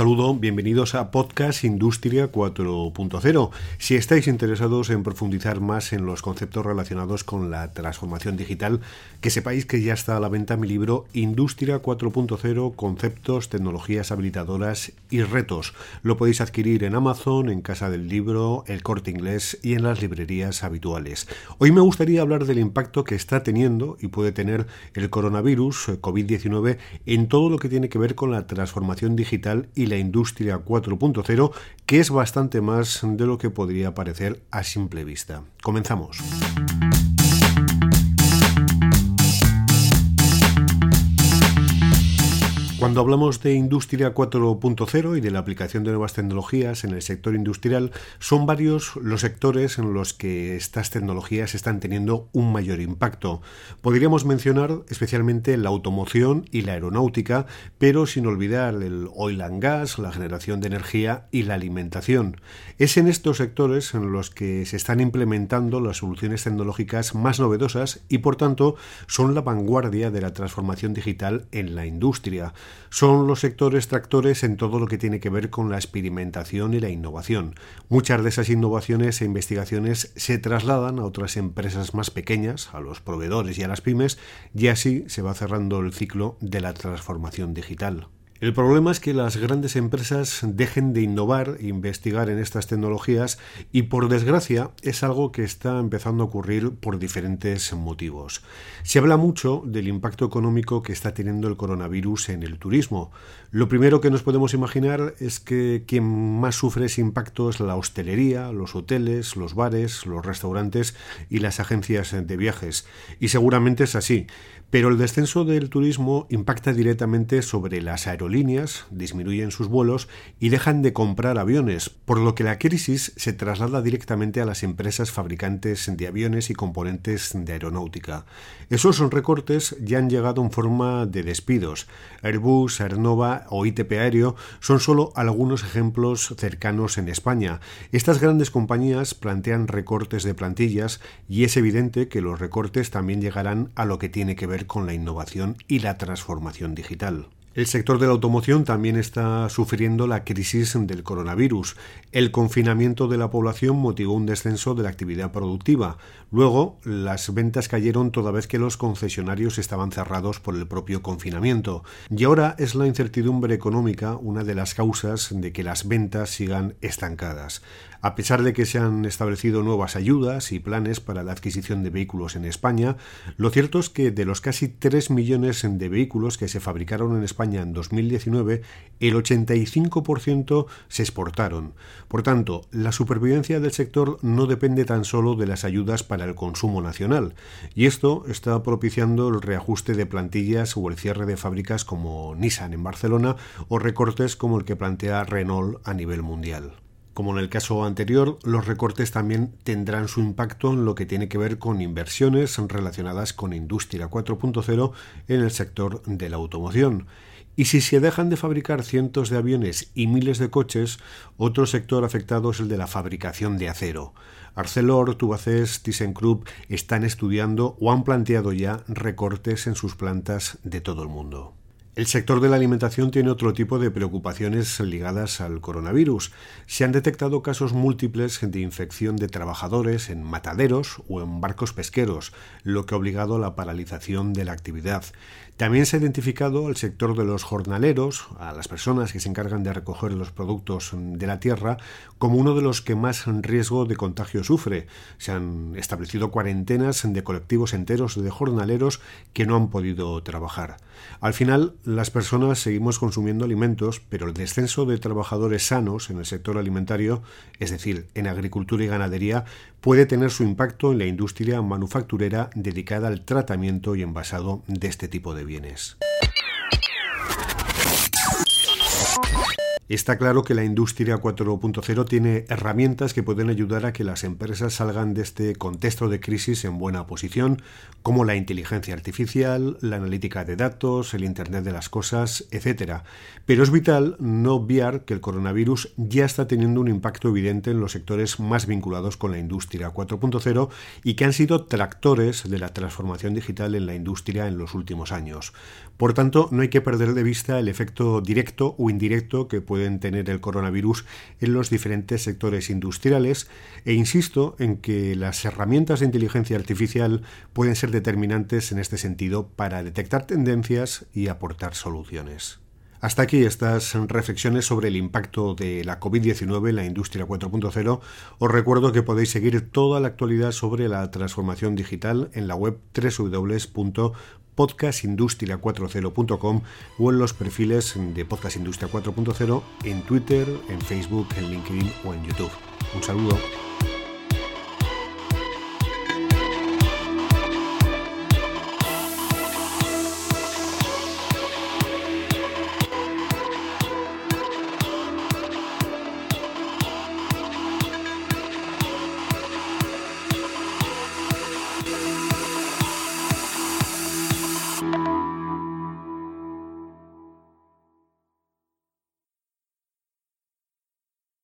Saludo, bienvenidos a Podcast Industria 4.0. Si estáis interesados en profundizar más en los conceptos relacionados con la transformación digital, que sepáis que ya está a la venta mi libro Industria 4.0, conceptos, tecnologías habilitadoras y retos. Lo podéis adquirir en Amazon, en Casa del Libro, El Corte Inglés y en las librerías habituales. Hoy me gustaría hablar del impacto que está teniendo y puede tener el coronavirus COVID-19 en todo lo que tiene que ver con la transformación digital y la industria 4.0, que es bastante más de lo que podría parecer a simple vista. Comenzamos. Cuando hablamos de Industria 4.0 y de la aplicación de nuevas tecnologías en el sector industrial, son varios los sectores en los que estas tecnologías están teniendo un mayor impacto. Podríamos mencionar especialmente la automoción y la aeronáutica, pero sin olvidar el oil and gas, la generación de energía y la alimentación. Es en estos sectores en los que se están implementando las soluciones tecnológicas más novedosas y por tanto son la vanguardia de la transformación digital en la industria son los sectores tractores en todo lo que tiene que ver con la experimentación y la innovación. Muchas de esas innovaciones e investigaciones se trasladan a otras empresas más pequeñas, a los proveedores y a las pymes, y así se va cerrando el ciclo de la transformación digital. El problema es que las grandes empresas dejen de innovar e investigar en estas tecnologías y por desgracia es algo que está empezando a ocurrir por diferentes motivos. Se habla mucho del impacto económico que está teniendo el coronavirus en el turismo. Lo primero que nos podemos imaginar es que quien más sufre ese impacto es la hostelería, los hoteles, los bares, los restaurantes y las agencias de viajes. Y seguramente es así. Pero el descenso del turismo impacta directamente sobre las aerolíneas, disminuyen sus vuelos y dejan de comprar aviones, por lo que la crisis se traslada directamente a las empresas fabricantes de aviones y componentes de aeronáutica. Esos recortes ya han llegado en forma de despidos. Airbus, Aernova o ITP Aéreo son solo algunos ejemplos cercanos en España. Estas grandes compañías plantean recortes de plantillas y es evidente que los recortes también llegarán a lo que tiene que ver con la innovación y la transformación digital. El sector de la automoción también está sufriendo la crisis del coronavirus. El confinamiento de la población motivó un descenso de la actividad productiva. Luego, las ventas cayeron toda vez que los concesionarios estaban cerrados por el propio confinamiento. Y ahora es la incertidumbre económica una de las causas de que las ventas sigan estancadas. A pesar de que se han establecido nuevas ayudas y planes para la adquisición de vehículos en España, lo cierto es que de los casi 3 millones de vehículos que se fabricaron en España en 2019, el 85% se exportaron. Por tanto, la supervivencia del sector no depende tan solo de las ayudas para el consumo nacional, y esto está propiciando el reajuste de plantillas o el cierre de fábricas como Nissan en Barcelona o recortes como el que plantea Renault a nivel mundial. Como en el caso anterior, los recortes también tendrán su impacto en lo que tiene que ver con inversiones relacionadas con Industria 4.0 en el sector de la automoción. Y si se dejan de fabricar cientos de aviones y miles de coches, otro sector afectado es el de la fabricación de acero. Arcelor, Tubacés, ThyssenKrupp están estudiando o han planteado ya recortes en sus plantas de todo el mundo. El sector de la alimentación tiene otro tipo de preocupaciones ligadas al coronavirus. Se han detectado casos múltiples de infección de trabajadores en mataderos o en barcos pesqueros, lo que ha obligado a la paralización de la actividad. También se ha identificado el sector de los jornaleros, a las personas que se encargan de recoger los productos de la tierra, como uno de los que más riesgo de contagio sufre. Se han establecido cuarentenas de colectivos enteros de jornaleros que no han podido trabajar. Al final, las personas seguimos consumiendo alimentos, pero el descenso de trabajadores sanos en el sector alimentario, es decir, en agricultura y ganadería, puede tener su impacto en la industria manufacturera dedicada al tratamiento y envasado de este tipo de bienes. Está claro que la industria 4.0 tiene herramientas que pueden ayudar a que las empresas salgan de este contexto de crisis en buena posición, como la inteligencia artificial, la analítica de datos, el Internet de las Cosas, etc. Pero es vital no obviar que el coronavirus ya está teniendo un impacto evidente en los sectores más vinculados con la industria 4.0 y que han sido tractores de la transformación digital en la industria en los últimos años. Por tanto, no hay que perder de vista el efecto directo o indirecto que pueden tener el coronavirus en los diferentes sectores industriales e insisto en que las herramientas de inteligencia artificial pueden ser determinantes en este sentido para detectar tendencias y aportar soluciones. Hasta aquí estas reflexiones sobre el impacto de la COVID-19 en la industria 4.0. Os recuerdo que podéis seguir toda la actualidad sobre la transformación digital en la web www.podcastindustria40.com o en los perfiles de Podcast Industria 4.0 en Twitter, en Facebook, en LinkedIn o en YouTube. Un saludo.